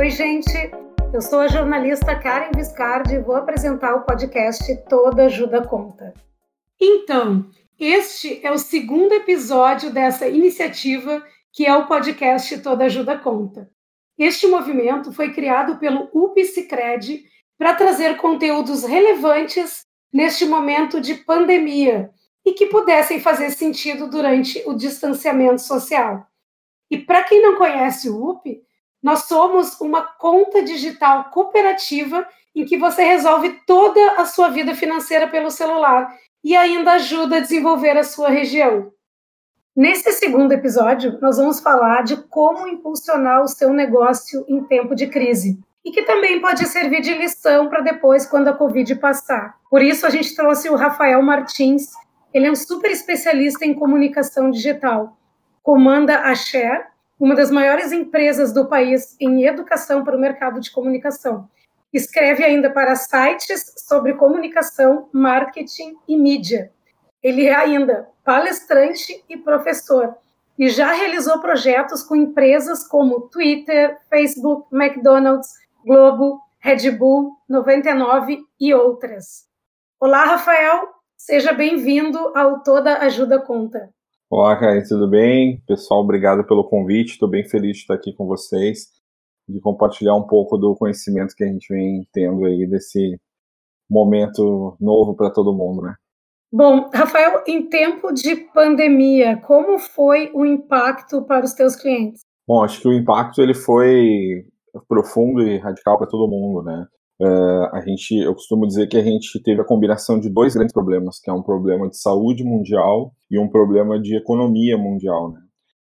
Oi, gente. Eu sou a jornalista Karen Viscardi e vou apresentar o podcast Toda Ajuda Conta. Então, este é o segundo episódio dessa iniciativa que é o podcast Toda Ajuda Conta. Este movimento foi criado pelo UPSicred para trazer conteúdos relevantes neste momento de pandemia e que pudessem fazer sentido durante o distanciamento social. E para quem não conhece o UP, nós somos uma conta digital cooperativa em que você resolve toda a sua vida financeira pelo celular e ainda ajuda a desenvolver a sua região. Nesse segundo episódio, nós vamos falar de como impulsionar o seu negócio em tempo de crise e que também pode servir de lição para depois, quando a Covid passar. Por isso, a gente trouxe o Rafael Martins. Ele é um super especialista em comunicação digital. Comanda a Share, uma das maiores empresas do país em educação para o mercado de comunicação. Escreve ainda para sites sobre comunicação, marketing e mídia. Ele é ainda palestrante e professor e já realizou projetos com empresas como Twitter, Facebook, McDonald's, Globo, Red Bull, 99 e outras. Olá, Rafael, seja bem-vindo ao Toda Ajuda Conta. Olá, Caio, tudo bem? Pessoal, obrigado pelo convite, estou bem feliz de estar aqui com vocês, de compartilhar um pouco do conhecimento que a gente vem tendo aí desse momento novo para todo mundo, né? Bom, Rafael, em tempo de pandemia, como foi o impacto para os teus clientes? Bom, acho que o impacto ele foi profundo e radical para todo mundo, né? Uh, a gente, eu costumo dizer que a gente teve a combinação de dois grandes problemas, que é um problema de saúde mundial e um problema de economia mundial, né?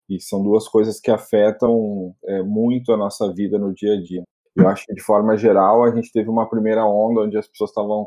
E são duas coisas que afetam é, muito a nossa vida no dia a dia. Eu acho que de forma geral a gente teve uma primeira onda onde as pessoas estavam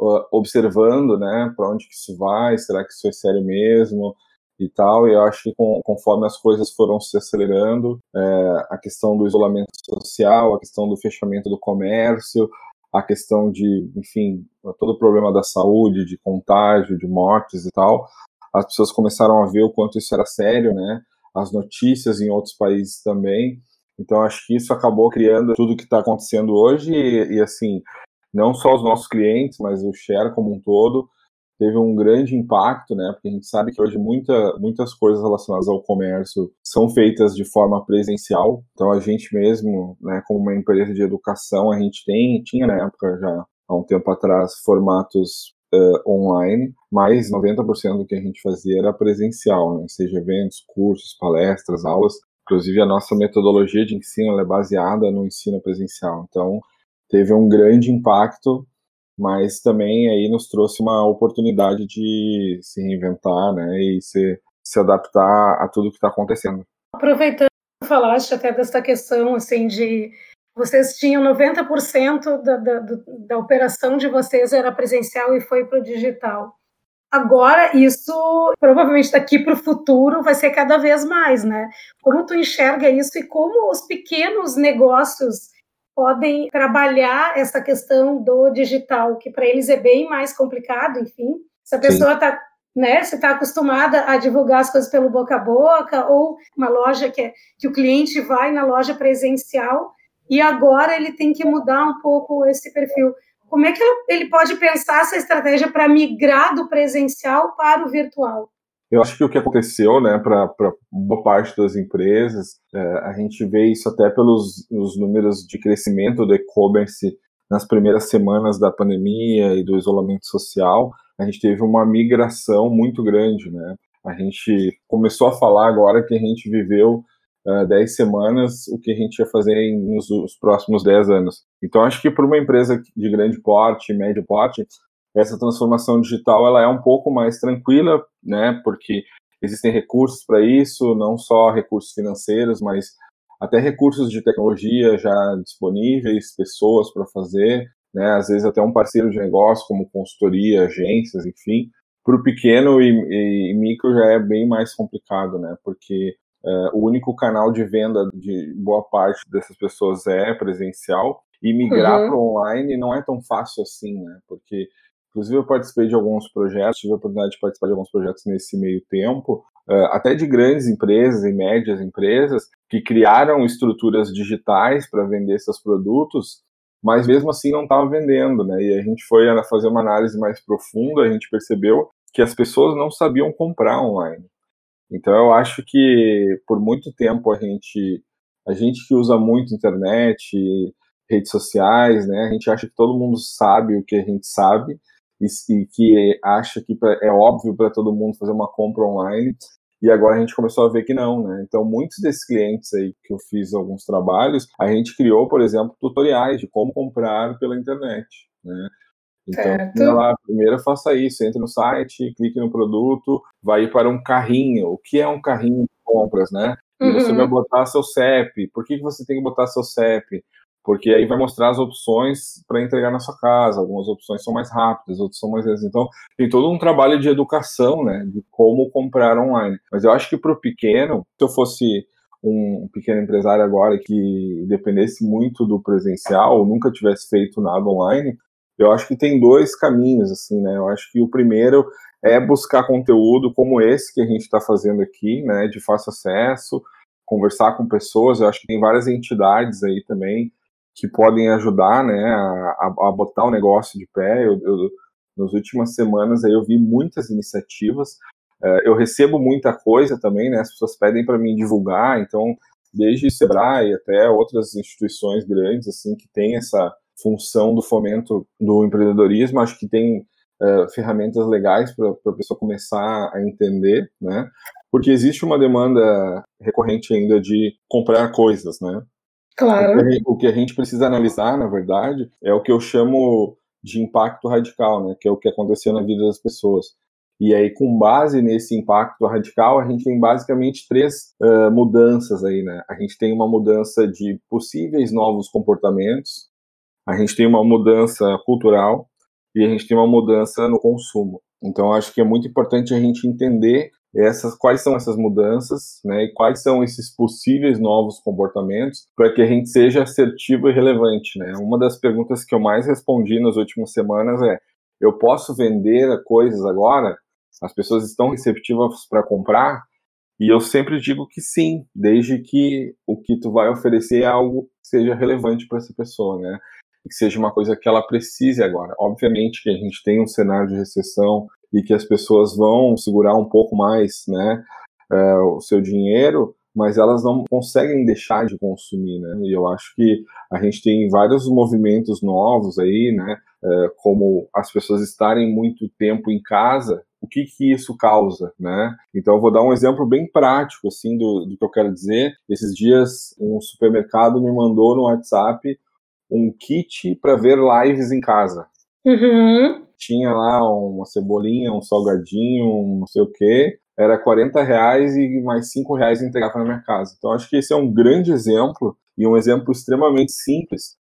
uh, observando, né, para onde que isso vai, será que isso é sério mesmo? e tal, e eu acho que com, conforme as coisas foram se acelerando, é, a questão do isolamento social, a questão do fechamento do comércio, a questão de, enfim, todo o problema da saúde, de contágio, de mortes e tal, as pessoas começaram a ver o quanto isso era sério, né? As notícias em outros países também. Então, acho que isso acabou criando tudo que está acontecendo hoje e, e, assim, não só os nossos clientes, mas o share como um todo, teve um grande impacto, né? Porque a gente sabe que hoje muita, muitas coisas relacionadas ao comércio são feitas de forma presencial. Então a gente mesmo, né, como uma empresa de educação, a gente tem, tinha na época já há um tempo atrás formatos uh, online, mas 90% do que a gente fazia era presencial, né? Seja eventos, cursos, palestras, aulas. Inclusive a nossa metodologia de ensino é baseada no ensino presencial. Então teve um grande impacto mas também aí nos trouxe uma oportunidade de se reinventar, né, e se, se adaptar a tudo que está acontecendo. Aproveitando, falaste até dessa questão, assim, de vocês tinham 90% da, da, da operação de vocês era presencial e foi para o digital. Agora, isso provavelmente daqui para o futuro vai ser cada vez mais, né? Como tu enxerga isso e como os pequenos negócios podem trabalhar essa questão do digital, que para eles é bem mais complicado, enfim. Se a pessoa está né, se está acostumada a divulgar as coisas pelo boca a boca, ou uma loja que, é, que o cliente vai na loja presencial, e agora ele tem que mudar um pouco esse perfil. Como é que ele pode pensar essa estratégia para migrar do presencial para o virtual? Eu acho que o que aconteceu, né, para boa parte das empresas, é, a gente vê isso até pelos números de crescimento do e-commerce nas primeiras semanas da pandemia e do isolamento social, a gente teve uma migração muito grande, né? A gente começou a falar agora que a gente viveu uh, 10 semanas o que a gente ia fazer em, nos, nos próximos 10 anos. Então, acho que para uma empresa de grande porte, médio porte, essa transformação digital ela é um pouco mais tranquila, né? Porque existem recursos para isso, não só recursos financeiros, mas até recursos de tecnologia já disponíveis, pessoas para fazer, né? Às vezes até um parceiro de negócio como consultoria, agências, enfim. Para o pequeno e, e, micro já é bem mais complicado, né? Porque é, o único canal de venda de boa parte dessas pessoas é presencial e migrar uhum. para online não é tão fácil assim, né? Porque Inclusive, eu participei de alguns projetos, tive a oportunidade de participar de alguns projetos nesse meio tempo, uh, até de grandes empresas e médias empresas, que criaram estruturas digitais para vender seus produtos, mas mesmo assim não estava vendendo, né? E a gente foi fazer uma análise mais profunda, a gente percebeu que as pessoas não sabiam comprar online. Então eu acho que por muito tempo a gente a gente que usa muito internet, redes sociais, né? A gente acha que todo mundo sabe o que a gente sabe e, e que acha que é óbvio para todo mundo fazer uma compra online. E agora a gente começou a ver que não, né? Então, muitos desses clientes aí que eu fiz alguns trabalhos, a gente criou, por exemplo, tutoriais de como comprar pela internet, né? Então, lá, primeiro faça isso, entre no site, clique no produto, vai para um carrinho. O que é um carrinho de compras, né? E uhum. você vai botar seu CEP. Por que você tem que botar seu CEP? Porque aí vai mostrar as opções para entregar na sua casa. Algumas opções são mais rápidas, outras são mais lentas. Então, tem todo um trabalho de educação, né? De como comprar online. Mas eu acho que para o pequeno, se eu fosse um pequeno empresário agora que dependesse muito do presencial, ou nunca tivesse feito nada online, eu acho que tem dois caminhos, assim, né? Eu acho que o primeiro é buscar conteúdo como esse que a gente está fazendo aqui, né? De fácil acesso, conversar com pessoas. Eu acho que tem várias entidades aí também que podem ajudar, né? A, a botar o negócio de pé. Eu, eu, nas últimas semanas aí eu vi muitas iniciativas. Uh, eu recebo muita coisa também, né? As pessoas pedem para mim divulgar, então desde Sebrae até outras instituições grandes assim que têm essa função do fomento do empreendedorismo. Acho que tem uh, ferramentas legais para a pessoa começar a entender, né? Porque existe uma demanda recorrente ainda de comprar coisas, né? Claro. O que, o que a gente precisa analisar, na verdade, é o que eu chamo de impacto radical, né? Que é o que aconteceu na vida das pessoas. E aí, com base nesse impacto radical, a gente tem basicamente três uh, mudanças aí, né? A gente tem uma mudança de possíveis novos comportamentos, a gente tem uma mudança cultural e a gente tem uma mudança no consumo. Então, acho que é muito importante a gente entender essas quais são essas mudanças, né, e quais são esses possíveis novos comportamentos para que a gente seja assertivo e relevante, né? Uma das perguntas que eu mais respondi nas últimas semanas é: eu posso vender coisas agora? As pessoas estão receptivas para comprar? E eu sempre digo que sim, desde que o que tu vai oferecer é algo que seja relevante para essa pessoa, né? que seja uma coisa que ela precise agora. Obviamente que a gente tem um cenário de recessão e que as pessoas vão segurar um pouco mais, né, uh, o seu dinheiro, mas elas não conseguem deixar de consumir, né? E eu acho que a gente tem vários movimentos novos aí, né? Uh, como as pessoas estarem muito tempo em casa, o que que isso causa, né? Então eu vou dar um exemplo bem prático, assim, do, do que eu quero dizer. Esses dias um supermercado me mandou no WhatsApp um kit para ver lives em casa. Uhum. Tinha lá uma cebolinha, um salgadinho, um não sei o quê. Era 40 reais e mais 5 reais entregava na minha casa. Então acho que esse é um grande exemplo e um exemplo extremamente simples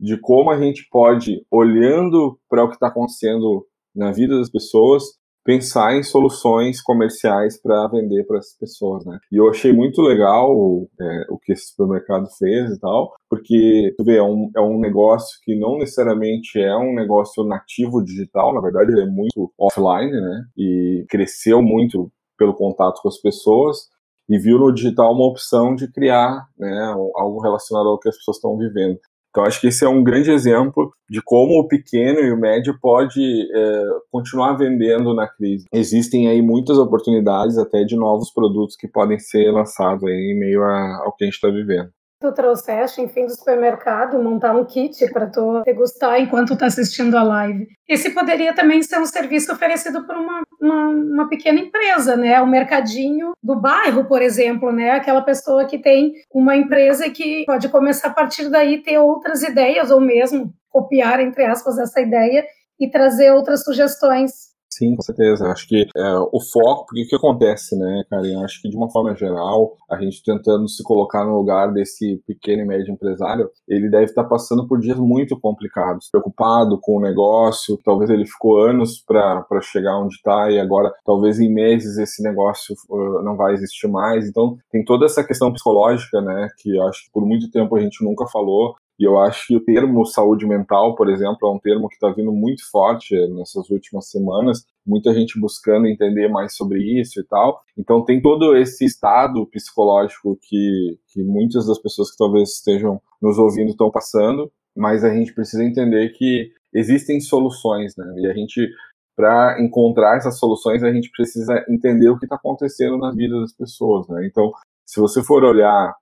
de como a gente pode, olhando para o que está acontecendo na vida das pessoas, pensar em soluções comerciais para vender para as pessoas, né? E eu achei muito legal é, o que esse supermercado fez e tal, porque, tu vê, é um, é um negócio que não necessariamente é um negócio nativo digital, na verdade ele é muito offline, né? E cresceu muito pelo contato com as pessoas, e viu no digital uma opção de criar né, algo relacionado ao que as pessoas estão vivendo. Então, acho que esse é um grande exemplo de como o pequeno e o médio pode é, continuar vendendo na crise. Existem aí muitas oportunidades até de novos produtos que podem ser lançados aí em meio a, ao que a gente está vivendo tu trouxeste, enfim, do supermercado, montar um kit para tu degustar enquanto tá assistindo a live. Esse poderia também ser um serviço oferecido por uma, uma, uma, pequena empresa, né? O mercadinho do bairro, por exemplo, né? Aquela pessoa que tem uma empresa que pode começar a partir daí ter outras ideias ou mesmo copiar, entre aspas, essa ideia e trazer outras sugestões Sim, com certeza. Acho que é, o foco, porque o que acontece, né, Karen? Acho que de uma forma geral, a gente tentando se colocar no lugar desse pequeno e médio empresário, ele deve estar passando por dias muito complicados, preocupado com o negócio, talvez ele ficou anos para chegar onde está e agora, talvez em meses, esse negócio uh, não vai existir mais. Então, tem toda essa questão psicológica, né, que acho que por muito tempo a gente nunca falou, E eu acho que o termo saúde mental, por exemplo, é um termo que está vindo muito forte nessas últimas semanas, muita gente buscando entender mais sobre isso e tal. Então tem todo esse estado psicológico que, que muitas das pessoas que talvez estejam nos ouvindo estão passando, mas a gente precisa entender que existem soluções, né? E a gente para encontrar essas soluções, a gente precisa entender o que está acontecendo na vida das pessoas, né? Então, se você for olhar,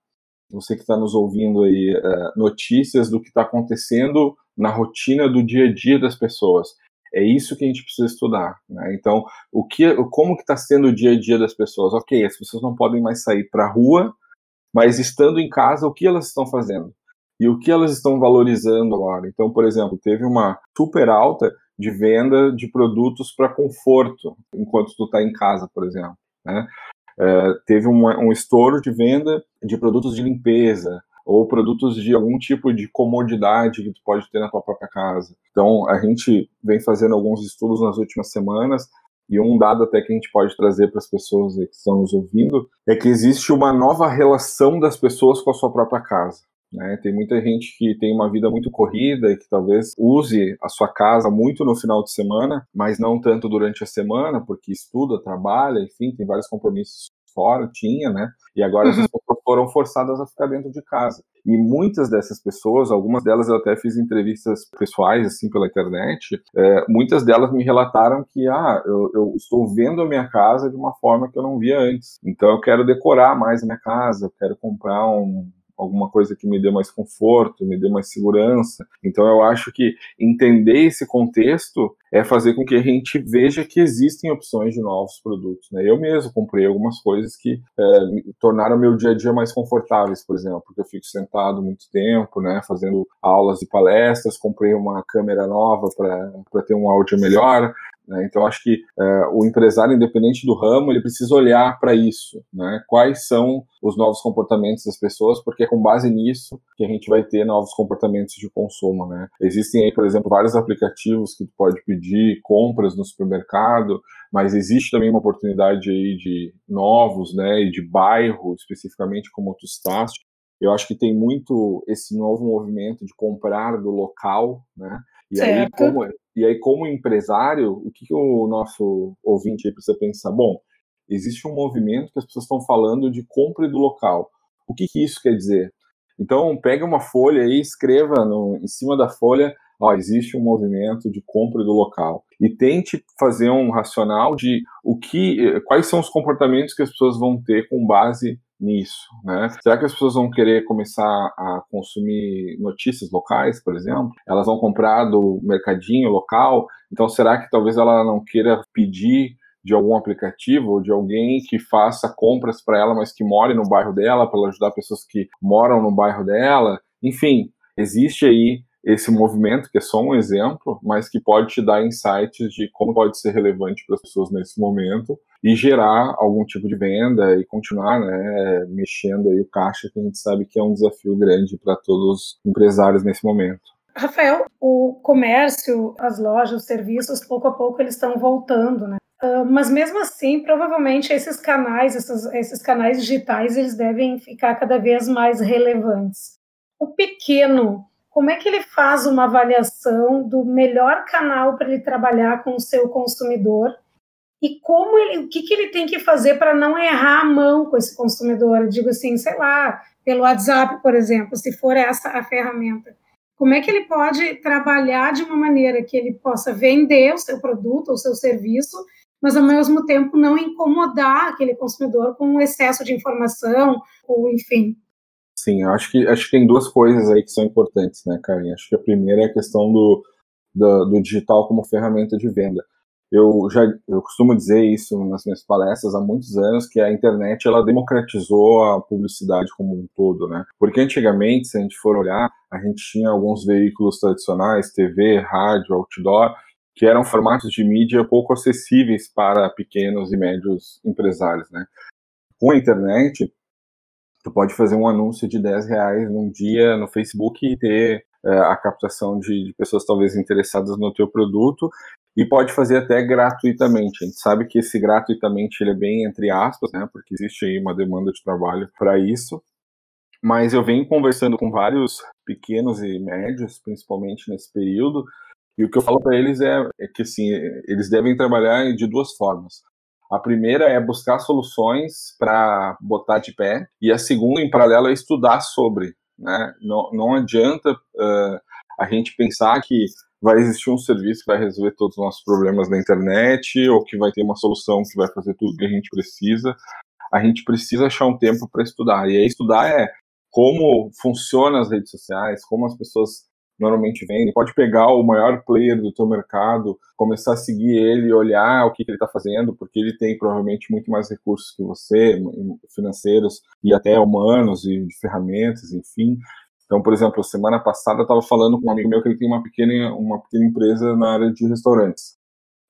você que está nos ouvindo aí, é, notícias do que está acontecendo na rotina do dia a dia das pessoas, é isso que a gente precisa estudar, né? Então, o que, como que está sendo o dia a dia das pessoas? Ok, as pessoas não podem mais sair para a rua, mas estando em casa, o que elas estão fazendo? E o que elas estão valorizando agora? Então, por exemplo, teve uma super alta de venda de produtos para conforto, enquanto tu está em casa, por exemplo. Né? É, teve um, um estouro de venda de produtos de limpeza, ou produtos de algum tipo de comodidade que tu pode ter na tua própria casa. Então, a gente vem fazendo alguns estudos nas últimas semanas e um dado até que a gente pode trazer para as pessoas que estão nos ouvindo é que existe uma nova relação das pessoas com a sua própria casa. Né? Tem muita gente que tem uma vida muito corrida e que talvez use a sua casa muito no final de semana, mas não tanto durante a semana, porque estuda, trabalha, enfim, tem vários compromissos fora, tinha, né? E agora uhum. essas pessoas foram forçadas a ficar dentro de casa. E muitas dessas pessoas, algumas delas eu até fiz entrevistas pessoais, assim, pela internet, é, muitas delas me relataram que, ah, eu, eu, estou vendo a minha casa de uma forma que eu não via antes. Então eu quero decorar mais a minha casa, eu quero comprar um, alguma coisa que me dê mais conforto, me dê mais segurança. Então eu acho que entender esse contexto é fazer com que a gente veja que existem opções de novos produtos. Né? Eu mesmo comprei algumas coisas que é, tornaram meu dia a dia mais confortáveis, por exemplo, porque eu fico sentado muito tempo, né, fazendo aulas e palestras, comprei uma câmera nova para ter um áudio melhor, né? Então, acho que é, o empresário, independente do ramo, ele precisa olhar para isso. Né? Quais são os novos comportamentos das pessoas, porque é com base nisso que a gente vai ter novos comportamentos de consumo. Né? Existem aí, por exemplo, vários aplicativos que tu pode pedir compras no supermercado, mas existe também uma oportunidade aí de novos, né, e de bairro, especificamente como tu estás. Eu acho que tem muito esse novo movimento de comprar do local, né? E certo. aí, como, e aí, como empresário, o que, que o nosso ouvinte precisa pensar? Bom, existe um movimento que as pessoas estão falando de compra do local. O que, que isso quer dizer? Então, pega uma folha e escreva no, em cima da folha, ó, existe um movimento de compra do local. E tente fazer um racional de o que, quais são os comportamentos que as pessoas vão ter com base nisso, né? Será que as pessoas vão querer começar a consumir notícias locais, por exemplo? Elas vão comprar do mercadinho local? Então, será que talvez ela não queira pedir de algum aplicativo ou de alguém que faça compras para ela, mas que more no bairro dela, para ajudar pessoas que moram no bairro dela? Enfim, existe aí esse movimento, que é só um exemplo, mas que pode te dar insights de como pode ser relevante para as pessoas nesse momento e gerar algum tipo de venda e continuar né, mexendo aí o caixa, que a gente sabe que é um desafio grande para todos os empresários nesse momento. Rafael, o comércio, as lojas, os serviços, pouco a pouco eles estão voltando, né? Uh, mas mesmo assim, provavelmente esses canais, esses, esses canais digitais, eles devem ficar cada vez mais relevantes. O pequeno como é que ele faz uma avaliação do melhor canal para ele trabalhar com o seu consumidor e como ele, o que, que ele tem que fazer para não errar a mão com esse consumidor? Eu digo assim, sei lá, pelo WhatsApp, por exemplo, se for essa a ferramenta. Como é que ele pode trabalhar de uma maneira que ele possa vender o seu produto ou seu serviço, mas ao mesmo tempo não incomodar aquele consumidor com um excesso de informação ou enfim. Sim, acho que acho que tem duas coisas aí que são importantes, né, Karen? Acho que a primeira é a questão do, do, do digital como ferramenta de venda. Eu já eu costumo dizer isso nas minhas palestras há muitos anos que a internet ela democratizou a publicidade como um todo, né? Porque antigamente, se a gente for olhar, a gente tinha alguns veículos tradicionais, TV, rádio, outdoor, que eram formatos de mídia pouco acessíveis para pequenos e médios empresários, né? Com a internet, Tu pode fazer um anúncio de 10 reais num dia no Facebook e ter é, a captação de, de, pessoas talvez interessadas no teu produto e pode fazer até gratuitamente. A gente sabe que esse gratuitamente ele é bem entre aspas, né? Porque existe aí uma demanda de trabalho para isso. mas eu venho conversando com vários pequenos e médios, principalmente nesse período, e o que eu falo para eles é, é, que assim, eles devem trabalhar de duas formas. A primeira é buscar soluções para botar de pé, e a segunda, em paralelo, é estudar sobre. Né? Não, não adianta uh, a gente pensar que vai existir um serviço que vai resolver todos os nossos problemas na internet, ou que vai ter uma solução que vai fazer tudo que a gente precisa. A gente precisa achar um tempo para estudar. E aí, estudar é como funcionam as redes sociais, como as pessoas normalmente vendem. Pode pegar o maior player do teu mercado, começar a seguir ele, olhar o que, que ele está fazendo, porque ele tem provavelmente muito mais recursos que você, financeiros e até humanos e de ferramentas, enfim. Então, por exemplo, semana passada eu estava falando com um amigo meu que ele tem uma pequena, uma pequena empresa na área de restaurantes.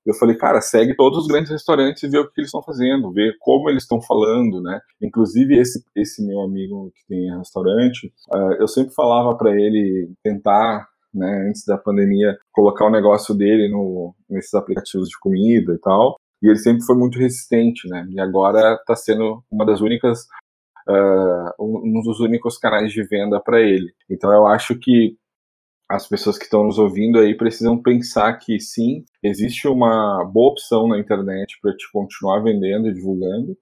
Eu falei, cara, segue todos os grandes restaurantes e vê o que eles estão fazendo, vê como eles estão falando, né? Inclusive esse esse meu amigo que tem restaurante, uh, eu sempre falava para ele tentar, né, antes da pandemia, colocar o negócio dele no nesses aplicativos de comida e tal. E ele sempre foi muito resistente, né? E agora está sendo uma das únicas uh, um dos únicos canais de venda para ele. Então eu acho que as pessoas que estão nos ouvindo aí precisam pensar que sim, existe uma boa opção na internet para te continuar vendendo e divulgando,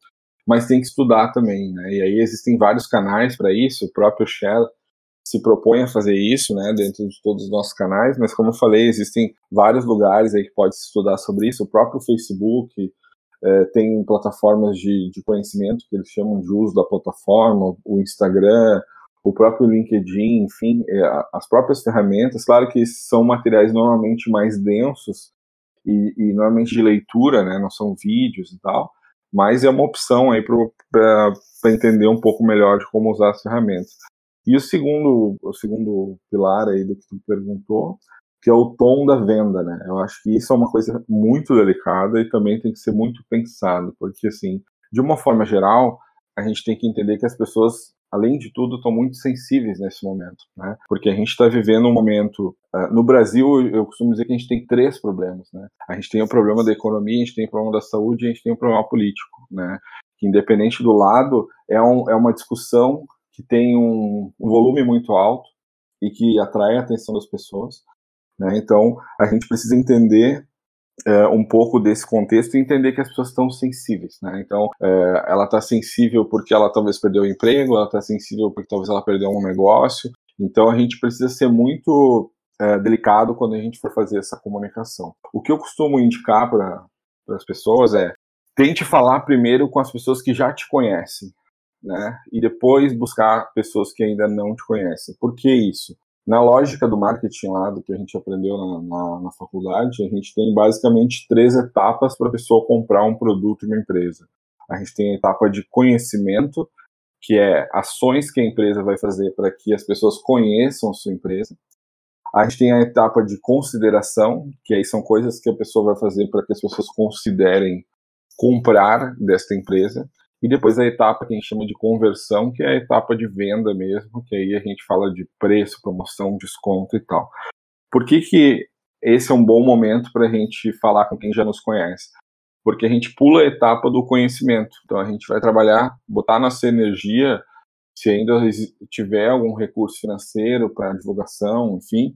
mas tem que estudar também, né? E aí existem vários canais para isso, o próprio Share se propõe a fazer isso, né, dentro de todos os nossos canais, mas como eu falei, existem vários lugares aí que pode se estudar sobre isso, o próprio Facebook é, tem plataformas de, de conhecimento que eles chamam de uso da plataforma, o Instagram, o próprio LinkedIn, enfim, é, as próprias ferramentas, claro que são materiais normalmente mais densos e, e normalmente de leitura, né, não são vídeos e tal, mas é uma opção aí para entender um pouco melhor de como usar as ferramentas. E o segundo, o segundo pilar aí do que tu perguntou, que é o tom da venda, né? Eu acho que isso é uma coisa muito delicada e também tem que ser muito pensado, porque assim, de uma forma geral, a gente tem que entender que as pessoas além de tudo, estão muito sensíveis nesse momento, né? Porque a gente está vivendo um momento. Uh, no Brasil, eu costumo dizer que a gente tem três problemas, né? A gente tem o problema da economia, a gente tem o problema da saúde a gente tem o problema político, né? Que, independente do lado, é, um, é uma discussão que tem um, um volume muito alto e que atrai a atenção das pessoas. Né? Então, a gente precisa entender é, um pouco desse contexto e entender que as pessoas estão sensíveis, né? Então, é, ela está sensível porque ela talvez perdeu o emprego, ela está sensível porque talvez ela perdeu um negócio. Então, a gente precisa ser muito é, delicado quando a gente for fazer essa comunicação. O que eu costumo indicar para as pessoas é tente falar primeiro com as pessoas que já te conhecem, né? E depois buscar pessoas que ainda não te conhecem. Por que isso? Na lógica do marketing lá, do que a gente aprendeu na, na, na faculdade, a gente tem basicamente três etapas para a pessoa comprar um produto em uma empresa. A gente tem a etapa de conhecimento, que é ações que a empresa vai fazer para que as pessoas conheçam sua empresa. A gente tem a etapa de consideração, que aí são coisas que a pessoa vai fazer para que as pessoas considerem comprar desta empresa. E depois a etapa que a gente chama de conversão, que é a etapa de venda mesmo, que aí a gente fala de preço, promoção, desconto e tal. Por que, que esse é um bom momento para a gente falar com quem já nos conhece? Porque a gente pula a etapa do conhecimento. Então a gente vai trabalhar, botar nossa energia, se ainda tiver algum recurso financeiro para divulgação, enfim,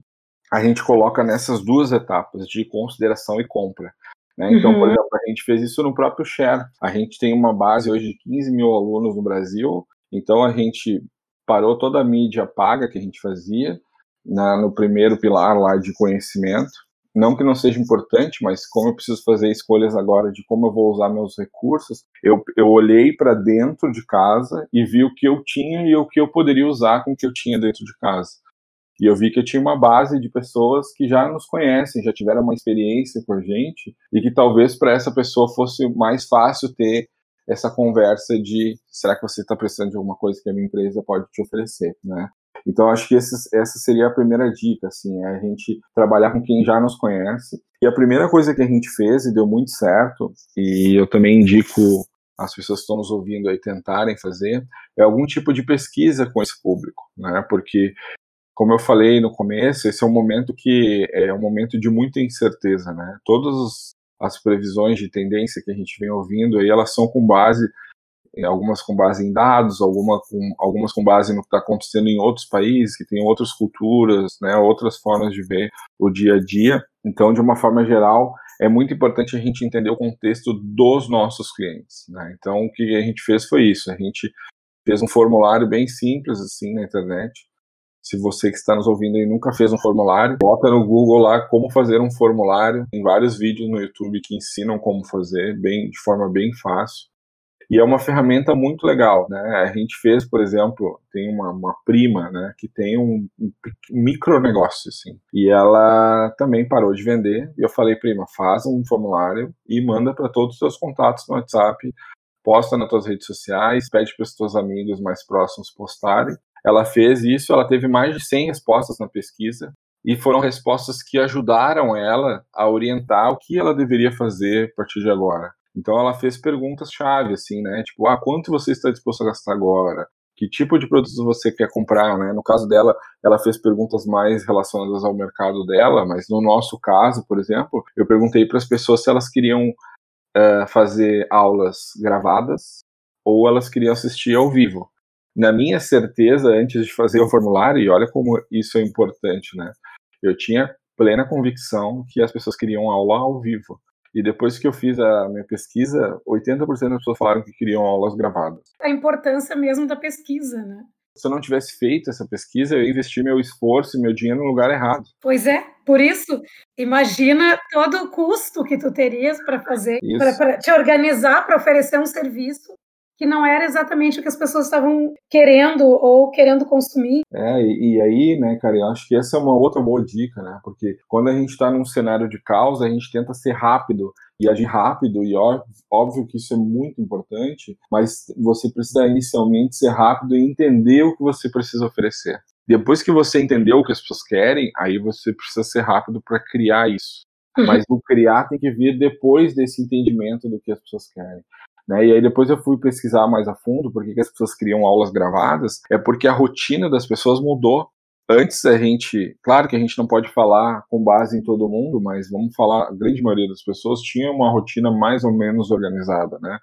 a gente coloca nessas duas etapas de consideração e compra. Né? Então, uhum. por exemplo, a gente fez isso no próprio Share. A gente tem uma base hoje de 15 mil alunos no Brasil, então a gente parou toda a mídia paga que a gente fazia na, no primeiro pilar lá de conhecimento. Não que não seja importante, mas como eu preciso fazer escolhas agora de como eu vou usar meus recursos, eu, eu olhei para dentro de casa e vi o que eu tinha e o que eu poderia usar com o que eu tinha dentro de casa. E eu vi que eu tinha uma base de pessoas que já nos conhecem, já tiveram uma experiência com a gente, e que talvez para essa pessoa fosse mais fácil ter essa conversa de será que você está precisando de alguma coisa que a minha empresa pode te oferecer, né? Então acho que essa seria a primeira dica, assim, é a gente trabalhar com quem já nos conhece. E a primeira coisa que a gente fez e deu muito certo, e eu também indico as pessoas que estão nos ouvindo aí tentarem fazer, é algum tipo de pesquisa com esse público, né? Porque como eu falei no começo, esse é um momento que é um momento de muita incerteza, né? Todas as previsões de tendência que a gente vem ouvindo aí, elas são com base algumas com base em dados, alguma com, algumas com base no que está acontecendo em outros países, que têm outras culturas, né, outras formas de ver o dia a dia. Então, de uma forma geral, é muito importante a gente entender o contexto dos nossos clientes. Né? Então, o que a gente fez foi isso. A gente fez um formulário bem simples assim na internet. Se você que está nos ouvindo aí nunca fez um formulário, bota no Google lá como fazer um formulário. Tem vários vídeos no YouTube que ensinam como fazer, bem de forma bem fácil. E é uma ferramenta muito legal, né? A gente fez, por exemplo, tem uma, uma prima, né, que tem um, um micro negócio, assim, e ela também parou de vender. E eu falei, prima, faz um formulário e manda para todos os seus contatos no WhatsApp, posta nas tuas redes sociais, pede para os teus amigos mais próximos postarem. Ela fez isso, ela teve mais de 100 respostas na pesquisa, e foram respostas que ajudaram ela a orientar o que ela deveria fazer a partir de agora. Então ela fez perguntas-chave, assim, né? Tipo, ah, quanto você está disposto a gastar agora? Que tipo de produtos você quer comprar, né? No caso dela, ela fez perguntas mais relacionadas ao mercado dela, mas no nosso caso, por exemplo, eu perguntei para as pessoas se elas queriam uh, fazer aulas gravadas ou elas queriam assistir ao vivo. Na minha certeza, antes de fazer o formulário, e olha como isso é importante, né? Eu tinha plena convicção que as pessoas queriam aula ao vivo. E depois que eu fiz a minha pesquisa, 80% das pessoas falaram que queriam aulas gravadas. A importância mesmo da pesquisa, né? Se eu não tivesse feito essa pesquisa, eu ia investir meu esforço e meu dinheiro no lugar errado. Pois é, por isso, imagina todo o custo que tu terias para fazer, para te organizar, para oferecer um serviço que não era exatamente o que as pessoas estavam querendo ou querendo consumir. É, e, e, aí, né, cara, eu acho que essa é uma outra boa dica, né? Porque quando a gente está num cenário de causa, a gente tenta ser rápido e agir rápido, e óbvio que isso é muito importante, mas você precisa inicialmente ser rápido e entender o que você precisa oferecer. Depois que você entendeu o que as pessoas querem, aí você precisa ser rápido para criar isso. Uhum. Mas o criar tem que vir depois desse entendimento do que as pessoas querem. Né? E aí depois eu fui pesquisar mais a fundo por que as pessoas criam aulas gravadas. É porque a rotina das pessoas mudou. Antes a gente, claro que a gente não pode falar com base em todo mundo, mas vamos falar, a grande maioria das pessoas tinha uma rotina mais ou menos organizada, né?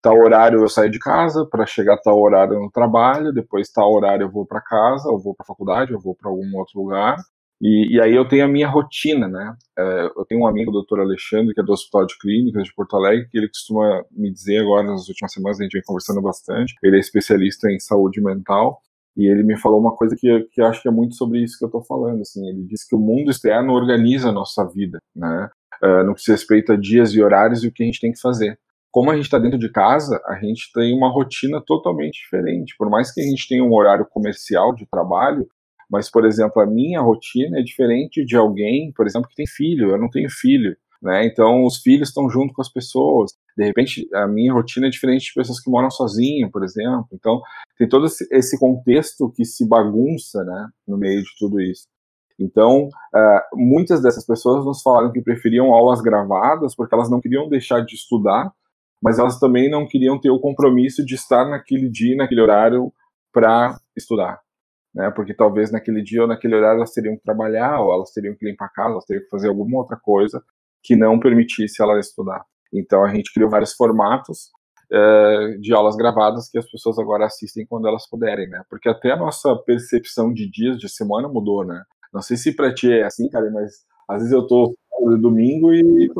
Tal horário eu saio de casa para chegar tal horário no trabalho, depois tal horário eu vou para casa, ou vou para faculdade, ou vou para algum outro lugar. E, e, aí eu tenho a minha rotina, né? É, eu tenho um amigo, o doutor Alexandre, que é do Hospital de Clínicas de Porto Alegre, que ele costuma me dizer agora, nas últimas semanas, a gente vem conversando bastante. Ele é especialista em saúde mental. E ele me falou uma coisa que, que acho que é muito sobre isso que eu estou falando. Assim, ele disse que o mundo externo organiza a nossa vida, né? Uh, no que se respeita a dias e horários e o que a gente tem que fazer. Como a gente está dentro de casa, a gente tem uma rotina totalmente diferente. Por mais que a gente tenha um horário comercial de trabalho, mas, por exemplo, a minha rotina é diferente de alguém, por exemplo, que tem filho. Eu não tenho filho. Né? Então, os filhos estão junto com as pessoas. De repente, a minha rotina é diferente de pessoas que moram sozinhas, por exemplo. Então, tem todo esse contexto que se bagunça né, no meio de tudo isso. Então, uh, muitas dessas pessoas nos falaram que preferiam aulas gravadas porque elas não queriam deixar de estudar, mas elas também não queriam ter o compromisso de estar naquele dia, naquele horário, para estudar né? Porque talvez naquele dia ou naquele horário elas teriam que trabalhar, ou elas teriam que limpar a casa, elas teriam que fazer alguma outra coisa que não permitisse ela estudar. Então a gente criou vários formatos é, de aulas gravadas que as pessoas agora assistem quando elas puderem, né? Porque até a nossa percepção de dias de semana mudou, né? Não sei se para ti é assim, cara, mas às vezes eu tô domingo e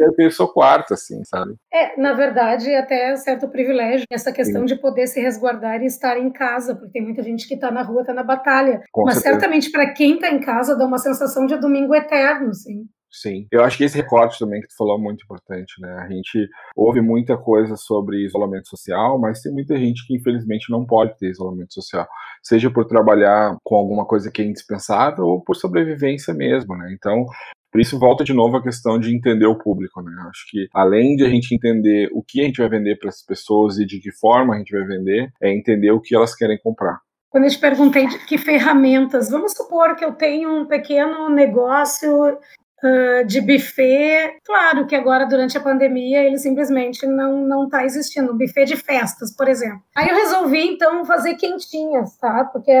é terça ou quarta, assim, sabe? É, na verdade, até certo privilégio essa questão Sim. de poder se resguardar e estar em casa, porque tem muita gente que está na rua, está na batalha. Com Mas certeza. certamente para quem está em casa dá uma sensação de domingo eterno, sim. Sim, eu acho que esse recorte também que tu falou é muito importante, né? A gente ouve muita coisa sobre isolamento social, mas tem muita gente que infelizmente não pode ter isolamento social, seja por trabalhar com alguma coisa que é indispensável ou por sobrevivência mesmo, né? Então, por isso volta de novo a questão de entender o público, né? Acho que além de a gente entender o que a gente vai vender para as pessoas e de que forma a gente vai vender, é entender o que elas querem comprar. Quando eu te perguntei de que ferramentas, vamos supor que eu tenho um pequeno negócio uh, de buffet, claro que agora durante a pandemia ele simplesmente não não está existindo, um buffet de festas, por exemplo. Aí eu resolvi então fazer quentinhas, tá? Porque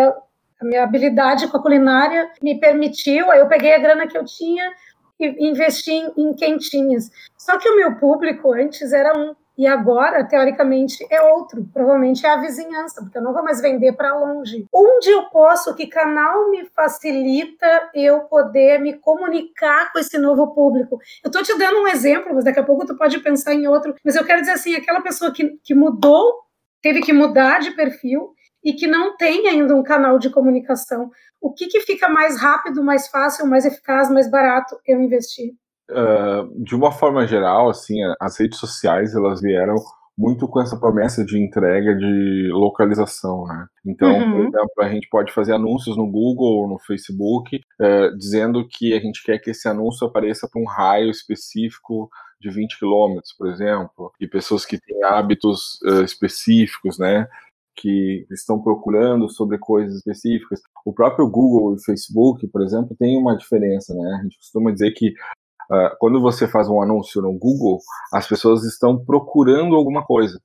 a minha habilidade com a culinária me permitiu, aí eu peguei a grana que eu tinha e investi em, em quentinhas. Só que o meu público antes era um E agora, teoricamente, é outro. Provavelmente é a vizinhança, porque eu não vou mais vender para longe. Onde eu posso, que canal me facilita eu poder me comunicar com esse novo público? Eu estou te dando um exemplo, mas daqui a pouco tu pode pensar em outro. Mas eu quero dizer assim, aquela pessoa que, que mudou, teve que mudar de perfil e que não tem ainda um canal de comunicação. O que, que fica mais rápido, mais fácil, mais eficaz, mais barato eu investir? Uh, de uma forma geral, assim, as redes sociais elas vieram muito com essa promessa de entrega de localização, né? Então, uhum. por exemplo, a gente pode fazer anúncios no Google ou no Facebook uh, dizendo que a gente quer que esse anúncio apareça para um raio específico de 20 quilômetros, por exemplo, e pessoas que têm hábitos uh, específicos, né? Que estão procurando sobre coisas específicas. O próprio Google e Facebook, por exemplo, tem uma diferença, né? A gente costuma dizer que uh, quando você faz um anúncio no Google, as pessoas estão procurando alguma coisa.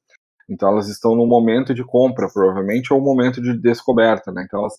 Então elas estão no momento de compra, provavelmente, ou momento de descoberta, né? Então elas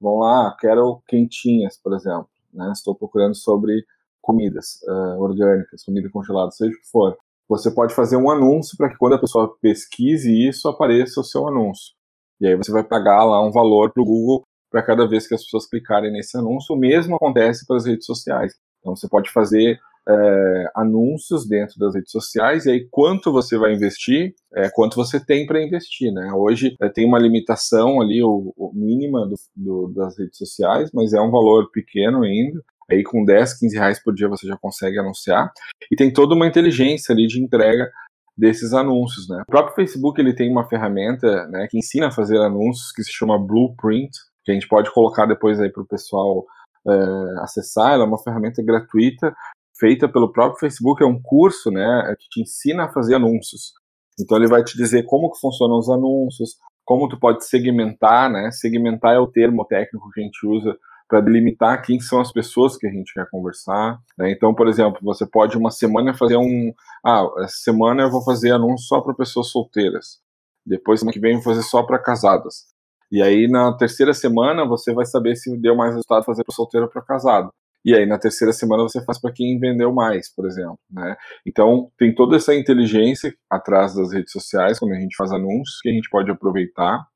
vão lá, quero quentinhas, por exemplo, né? Estou procurando sobre comidas uh, orgânicas, comida congelada, seja o que for. Você pode fazer um anúncio para que quando a pessoa pesquise isso, apareça o seu anúncio. E aí você vai pagar lá um valor para o Google para cada vez que as pessoas clicarem nesse anúncio. O mesmo acontece para as redes sociais. Então você pode fazer é, anúncios dentro das redes sociais e aí quanto você vai investir, é, quanto você tem para investir, né? Hoje é, tem uma limitação ali, o, o mínima do, do, das redes sociais, mas é um valor pequeno ainda. Aí com 10, 15 reais por dia você já consegue anunciar. E tem toda uma inteligência ali de entrega desses anúncios, né? O próprio Facebook ele tem uma ferramenta, né, que ensina a fazer anúncios que se chama Blueprint, que a gente pode colocar depois aí para o pessoal é, acessar. Ela é uma ferramenta gratuita feita pelo próprio Facebook, é um curso, né, que te ensina a fazer anúncios. Então ele vai te dizer como que funcionam os anúncios, como tu pode segmentar, né? Segmentar é o termo técnico que a gente usa para delimitar quem são as pessoas que a gente quer conversar. Né? Então, por exemplo, você pode uma semana fazer um, ah, essa semana eu vou fazer anúncio só para pessoas solteiras. Depois semana que vem eu vou fazer só para casadas. E aí na terceira semana você vai saber se deu mais resultado fazer para solteiro ou para casado. E aí na terceira semana você faz para quem vendeu mais, por exemplo, né? Então tem toda essa inteligência atrás das redes sociais quando a gente faz anúncios que a gente pode aproveitar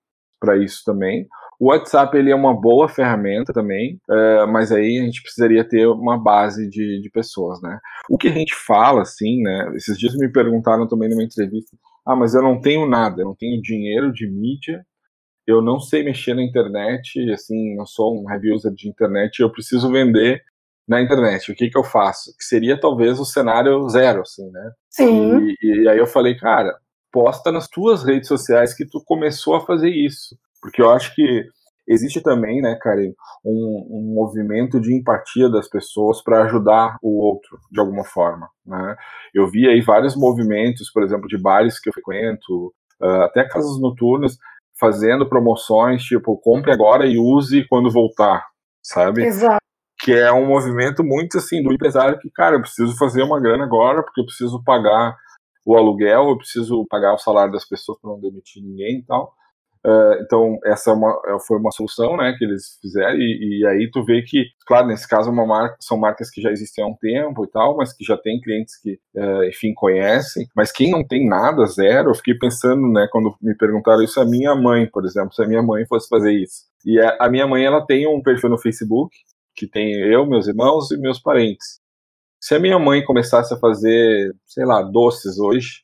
para isso também. O WhatsApp ele é uma boa ferramenta também, uh, mas aí a gente precisaria ter uma base de, de pessoas, né? O que a gente fala, assim, né? Esses dias me perguntaram também numa entrevista, ah, mas eu não tenho nada, eu não tenho dinheiro de mídia, eu não sei mexer na internet, assim, não sou um heavy user de internet, eu preciso vender na internet, o que que eu faço? Que seria talvez o cenário zero, assim, né? Sim. E, e aí eu falei, cara, posta nas tuas redes sociais que tu começou a fazer isso. Porque eu acho que existe também, né, Karen, um, um movimento de empatia das pessoas para ajudar o outro de alguma forma. Né? Eu vi aí vários movimentos, por exemplo, de bares que eu frequento, uh, até casas noturnas, fazendo promoções tipo compre agora e use quando voltar, sabe? Exato. Que é um movimento muito assim do empresário que, cara, eu preciso fazer uma grana agora porque eu preciso pagar o aluguel, eu preciso pagar o salário das pessoas para não demitir ninguém e tal. Uh, então, essa é uma, é, foi uma solução né, que eles fizeram, e, e, aí tu vê que, claro, nesse caso uma marca, são marcas que já existem há um tempo e tal, mas que já tem clientes que, uh, enfim, conhecem. Mas quem não tem nada, zero, eu fiquei pensando, né, quando me perguntaram isso, a minha mãe, por exemplo, se a minha mãe fosse fazer isso. E a, a minha mãe, ela tem um perfil no Facebook, que tem eu, meus irmãos e meus parentes. Se a minha mãe começasse a fazer, sei lá, doces hoje,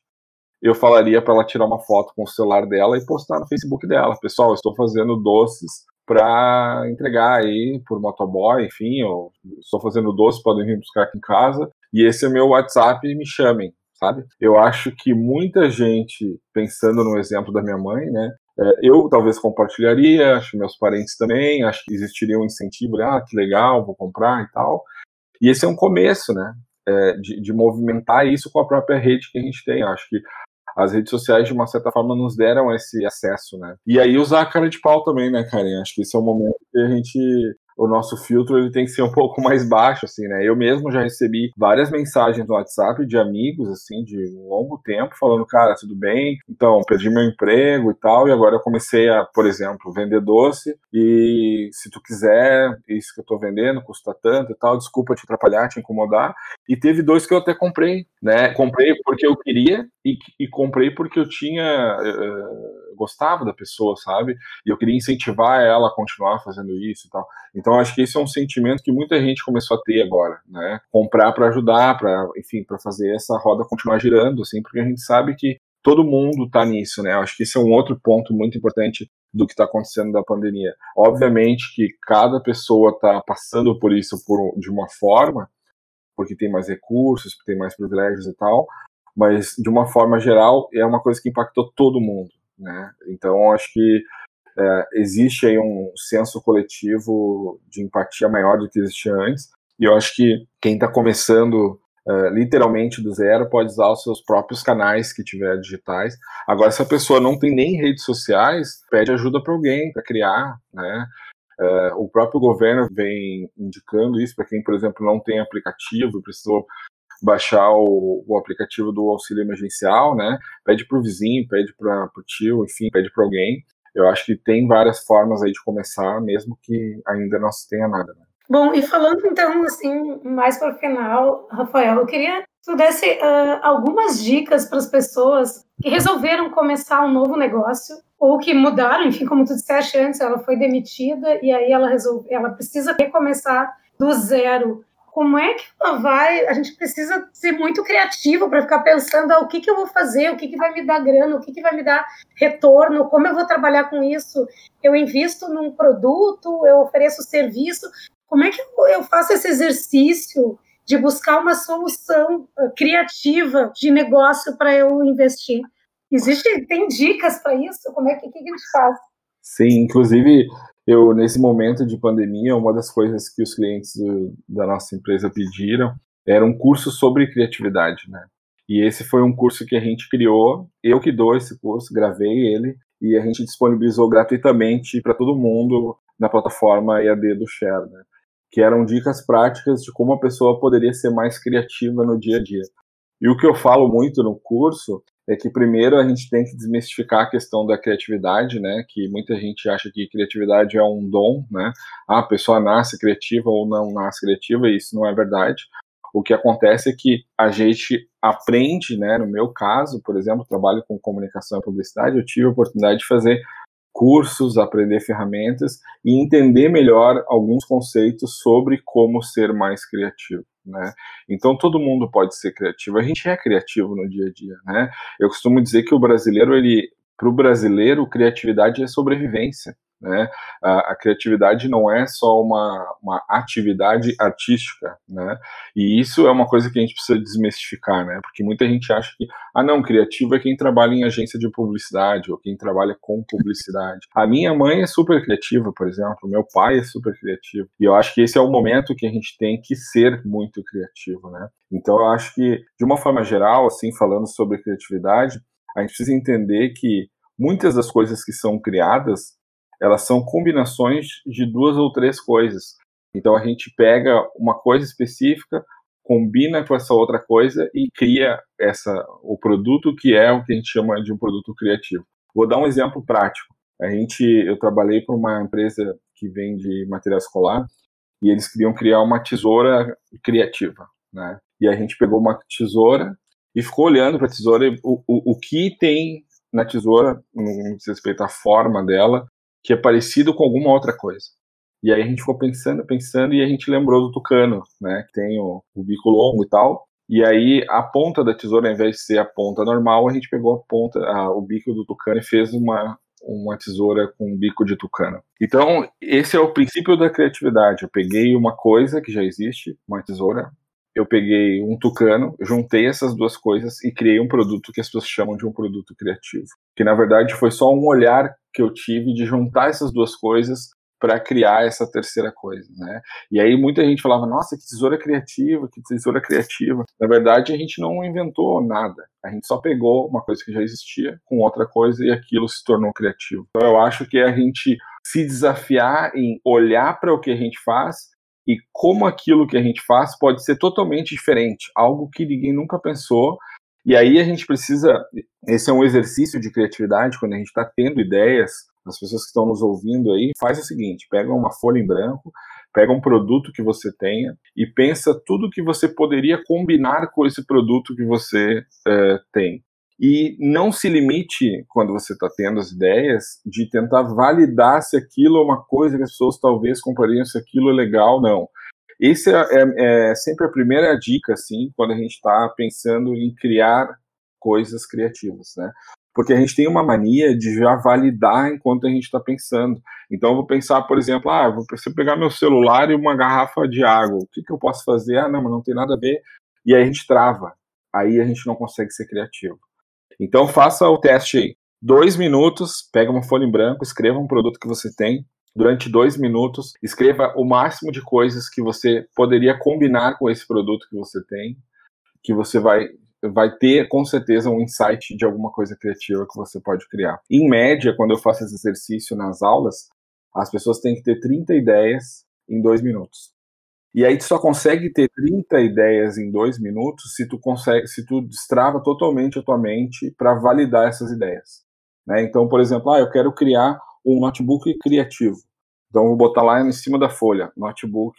eu falaria para ela tirar uma foto com o celular dela e postar no Facebook dela. Pessoal, estou fazendo doces para entregar aí por motoboy, enfim, eu estou fazendo doces, podem vir buscar aqui em casa. E esse é meu WhatsApp, me chamem, sabe? Eu acho que muita gente, pensando no exemplo da minha mãe, né? É, eu talvez compartilharia, acho que meus parentes também, acho que existiria um incentivo, ah, que legal, vou comprar e tal. E esse é um começo, né? É, de, de, movimentar isso com a própria rede que a gente tem. Acho que as redes sociais, de uma certa forma, nos deram esse acesso, né? E aí usar a cara de pau também, né, Karen? Acho que esse é o momento que a gente o nosso filtro ele tem que ser um pouco mais baixo, assim, né? Eu mesmo já recebi várias mensagens no WhatsApp de amigos, assim, de um longo tempo, falando, cara, tudo bem, então, perdi meu emprego e tal, e agora eu comecei a, por exemplo, vender doce, e se tu quiser, isso que eu tô vendendo custa tanto e tal, desculpa te atrapalhar, te incomodar, e teve dois que eu até comprei, né? Comprei porque eu queria, e, e comprei porque eu tinha... Uh, gostava da pessoa, sabe? E eu queria incentivar ela a continuar fazendo isso e tal. Então acho que esse é um sentimento que muita gente começou a ter agora, né? Comprar para ajudar, para, enfim, para fazer essa roda continuar girando, assim, porque a gente sabe que todo mundo está nisso, né? Acho que esse é um outro ponto muito importante do que está acontecendo da pandemia. Obviamente que cada pessoa está passando por isso por, de uma forma, porque tem mais recursos, tem mais privilégios e tal, mas de uma forma geral é uma coisa que impactou todo mundo, né? Então acho que é, existe aí um senso coletivo de empatia maior do que existia antes. E eu acho que quem está começando uh, literalmente do zero pode usar os seus próprios canais que tiver digitais. Agora, se a pessoa não tem nem redes sociais, pede ajuda para alguém para criar, né? Uh, o próprio governo vem indicando isso para quem, por exemplo, não tem aplicativo, precisou baixar o, o, aplicativo do auxílio emergencial, né? Pede para o vizinho, pede para o tio, enfim, pede para alguém eu acho que tem várias formas aí de começar, mesmo que ainda não se tenha nada. Né? Bom, e falando então assim mais para o final, Rafael, eu queria que tu desse uh, algumas dicas para as pessoas que resolveram começar um novo negócio ou que mudaram, enfim, como tu disseste antes, ela foi demitida e aí ela resolve, ela precisa recomeçar do zero como é que ela vai? A gente precisa ser muito criativo para ficar pensando ah, o que, que eu vou fazer, o que, que vai me dar grana, o que, que vai me dar retorno, como eu vou trabalhar com isso. Eu invisto num produto, eu ofereço serviço. Como é que eu faço esse exercício de buscar uma solução ah, criativa de negócio para eu investir? Existe, tem dicas para isso? Como é que, que a gente faz? Sim, inclusive eu nesse momento de pandemia, uma das coisas que os clientes do, da nossa empresa pediram era um curso sobre criatividade, né? E esse foi um curso que a gente criou, eu que dou esse curso, gravei ele e a gente disponibilizou gratuitamente para todo mundo na plataforma EAD do Share, né? Que eram dicas práticas de como a pessoa poderia ser mais criativa no dia a dia. E o que eu falo muito no curso é que primeiro a gente tem que desmistificar a questão da criatividade, né? Que muita gente acha que criatividade é um dom, né? Ah, a pessoa nasce criativa ou não nasce criativa, e isso não é verdade. O que acontece é que a gente aprende, né? No meu caso, por exemplo, trabalho com comunicação e publicidade, eu tive a oportunidade de fazer cursos, aprender ferramentas e entender melhor alguns conceitos sobre como ser mais criativo. Né? Então todo mundo pode ser criativo. A gente é criativo no dia a dia, né? Eu costumo dizer que o brasileiro, ele, para o brasileiro, criatividade é sobrevivência. Né? A, a, criatividade não é só uma, uma atividade artística, né? E isso é uma coisa que a gente precisa desmistificar, né? Porque muita gente acha que, ah, não, criativo é quem trabalha em agência de publicidade ou quem trabalha com publicidade. A minha mãe é super criativa, por exemplo, meu pai é super criativo. E eu acho que esse é o momento que a gente tem que ser muito criativo, né? Então eu acho que, de uma forma geral, assim, falando sobre criatividade, a gente precisa entender que muitas das coisas que são criadas elas são combinações de duas ou três coisas. Então a gente pega uma coisa específica, combina com essa outra coisa e cria essa o produto que é o que a gente chama de um produto criativo. Vou dar um exemplo prático. A gente, eu trabalhei para uma empresa que vende material escolar e eles queriam criar uma tesoura criativa, né? E a gente pegou uma tesoura e ficou olhando para a tesoura o, o, o que tem na tesoura, no diz respeito à forma dela, que é parecido com alguma outra coisa. E aí a gente ficou pensando, pensando, e a gente lembrou do tucano, né? Que tem o, o bico longo e tal. E aí a ponta da tesoura, ao invés de ser a ponta normal, a gente pegou a ponta, a, o bico do tucano e fez uma, uma tesoura com um bico de tucano. Então, esse é o princípio da criatividade. Eu peguei uma coisa que já existe, uma tesoura, eu peguei um tucano, juntei essas duas coisas e criei um produto que as pessoas chamam de um produto criativo. Que na verdade foi só um olhar que eu tive de juntar essas duas coisas para criar essa terceira coisa, né? E aí muita gente falava, nossa, que tesoura criativa, que tesoura criativa. Na verdade, a gente não inventou nada. A gente só pegou uma coisa que já existia com outra coisa e aquilo se tornou criativo. Então eu acho que é a gente se desafiar em olhar para o que a gente faz e como aquilo que a gente faz pode ser totalmente diferente, algo que ninguém nunca pensou. E aí a gente precisa, esse é um exercício de criatividade, quando a gente está tendo ideias, as pessoas que estão nos ouvindo aí, faz o seguinte, pega uma folha em branco, pega um produto que você tenha e pensa tudo que você poderia combinar com esse produto que você uh, tem. E não se limite, quando você está tendo as ideias, de tentar validar se aquilo é uma coisa que as pessoas talvez comprariam, se aquilo é legal, não. Essa é, é, é sempre a primeira dica, assim, quando a gente está pensando em criar coisas criativas, né? Porque a gente tem uma mania de já validar enquanto a gente está pensando. Então, eu vou pensar, por exemplo, ah, vou pegar meu celular e uma garrafa de água. O que, que eu posso fazer? Ah, não, mas não tem nada a ver. E aí a gente trava. Aí a gente não consegue ser criativo. Então faça o teste aí. Dois minutos, pega uma folha em branco, escreva um produto que você tem. Durante dois minutos, escreva o máximo de coisas que você poderia combinar com esse produto que você tem, que você vai vai ter com certeza um insight de alguma coisa criativa que você pode criar. Em média, quando eu faço esse exercício nas aulas, as pessoas têm que ter 30 ideias em dois minutos. E aí tu só consegue ter 30 ideias em dois minutos se tu consegue, se tu destrava totalmente a tua mente para validar essas ideias. Né? Então, por exemplo, ah, eu quero criar um notebook criativo. Então, vou botar lá em cima da folha, notebook.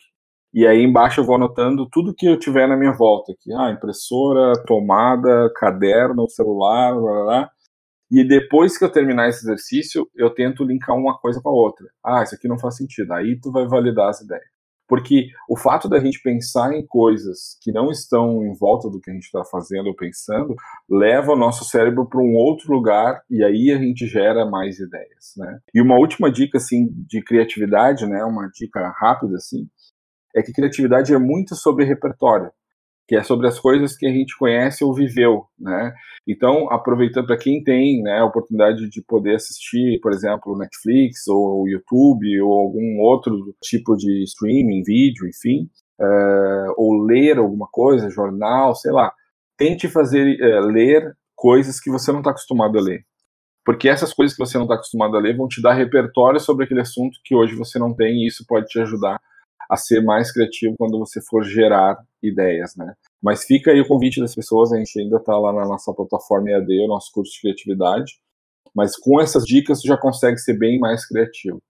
E aí embaixo eu vou anotando tudo que eu tiver na minha volta. Aqui. Ah, impressora, tomada, caderno, celular, blá, blá. E depois que eu terminar esse exercício, eu tento linkar uma coisa com a outra. Ah, isso aqui não faz sentido. Aí tu vai validar as ideias. Porque o fato da gente pensar em coisas que não estão em volta do que a gente está fazendo ou pensando leva o nosso cérebro para um outro lugar e aí a gente gera mais ideias, né? E uma última dica assim de criatividade, né? Uma dica rápida assim, é que criatividade é muito sobre repertório que é sobre as coisas que a gente conhece ou viveu, né? Então, aproveitando para quem tem né, a oportunidade de poder assistir, por exemplo, Netflix ou YouTube ou algum outro tipo de streaming, vídeo, enfim, uh, ou ler alguma coisa, jornal, sei lá, tente fazer uh, ler coisas que você não está acostumado a ler. Porque essas coisas que você não está acostumado a ler vão te dar repertório sobre aquele assunto que hoje você não tem e isso pode te ajudar a ser mais criativo quando você for gerar ideias, né? Mas fica aí o convite das pessoas, a gente ainda está lá na nossa plataforma EAD, o nosso curso de criatividade, mas com essas dicas você já consegue ser bem mais criativo.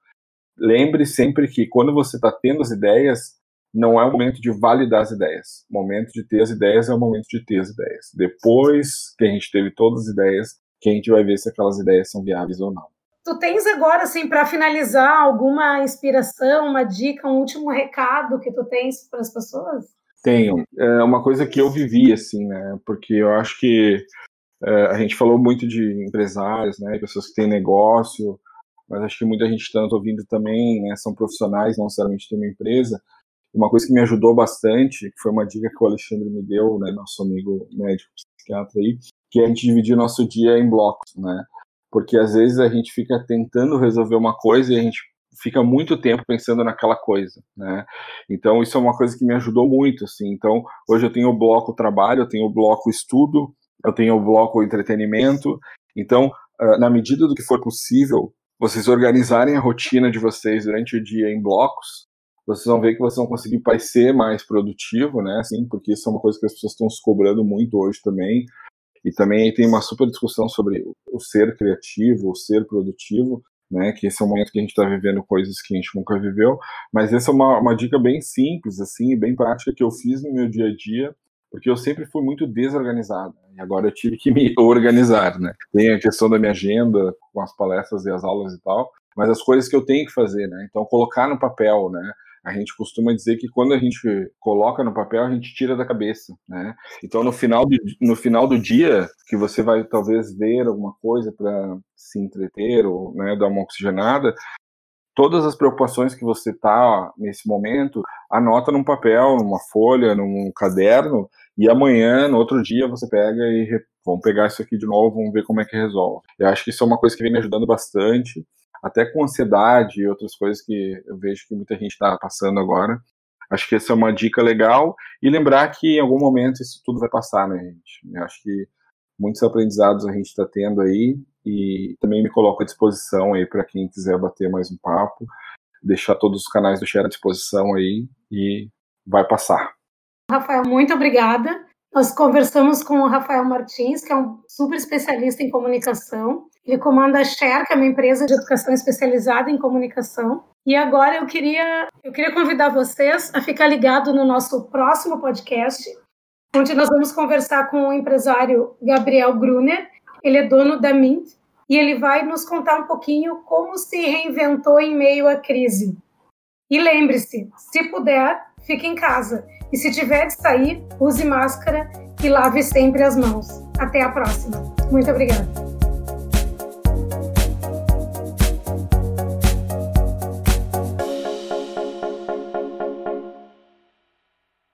Lembre sempre que quando você está tendo as ideias, não é o momento de validar as ideias. O momento de ter as ideias é o momento de ter as ideias. Depois que a gente teve todas as ideias, que a gente vai ver se aquelas ideias são viáveis ou não. Tu tens agora, assim, para finalizar, alguma inspiração, uma dica, um último recado que tu tens para as pessoas? Tenho. É uma coisa que eu vivi, assim, né? Porque eu acho que é, a gente falou muito de empresários, né? Pessoas que têm negócio, mas acho que muita gente está ouvindo também, né? São profissionais, não necessariamente têm uma empresa. Uma coisa que me ajudou bastante, que foi uma dica que o Alexandre me deu, né? Nosso amigo médico psiquiatra aí, que é a gente dividir nosso dia em blocos, né? Porque às vezes a gente fica tentando resolver uma coisa e a gente fica muito tempo pensando naquela coisa, né? Então isso é uma coisa que me ajudou muito, assim. Então hoje eu tenho o bloco trabalho, eu tenho o bloco estudo, eu tenho o bloco entretenimento. Então, ah, na medida do que for possível, vocês organizarem a rotina de vocês durante o dia em blocos, vocês vão ver que vocês vão conseguir parecer mais produtivo, né? Assim, porque isso é uma coisa que as pessoas estão se cobrando muito hoje também. E também tem uma super discussão sobre o ser criativo, o ser produtivo, né? Que esse é o momento que a gente está vivendo coisas que a gente nunca viveu. Mas essa é uma, uma dica bem simples, assim, bem prática que eu fiz no meu dia a dia, porque eu sempre fui muito desorganizado. E agora eu tive que me organizar, né? Tem a questão da minha agenda com as palestras e as aulas e tal, mas as coisas que eu tenho que fazer, né? Então colocar no papel, né? A gente costuma dizer que quando a gente coloca no papel, a gente tira da cabeça, né? Então, no final do, no final do dia, que você vai talvez ver alguma coisa para se entreter ou né, dar uma oxigenada, todas as preocupações que você tá nesse momento, anota num papel, numa folha, num caderno, e amanhã, no outro dia, você pega e vamos pegar isso aqui de novo, vamos ver como é que resolve. Eu acho que isso é uma coisa que vem me ajudando bastante até com ansiedade e outras coisas que eu vejo que muita gente está passando agora. Acho que essa é uma dica legal. E lembrar que em algum momento isso tudo vai passar, né, gente? Eu acho que muitos aprendizados a gente está tendo aí e também me coloco à disposição aí para quem quiser bater mais um papo, deixar todos os canais do Share à disposição aí e vai passar. Rafael, muito obrigada. Nós conversamos com o Rafael Martins, que é um super especialista em comunicação. Ele comanda a Share, que é uma empresa de educação especializada em comunicação. E agora eu queria, eu queria convidar vocês a ficar ligado no nosso próximo podcast, onde nós vamos conversar com o empresário Gabriel Gruner. Ele é dono da Mint e ele vai nos contar um pouquinho como se reinventou em meio à crise. E lembre-se, se puder, fique em casa. E se tiver de sair, use máscara e lave sempre as mãos. Até a próxima. Muito obrigada.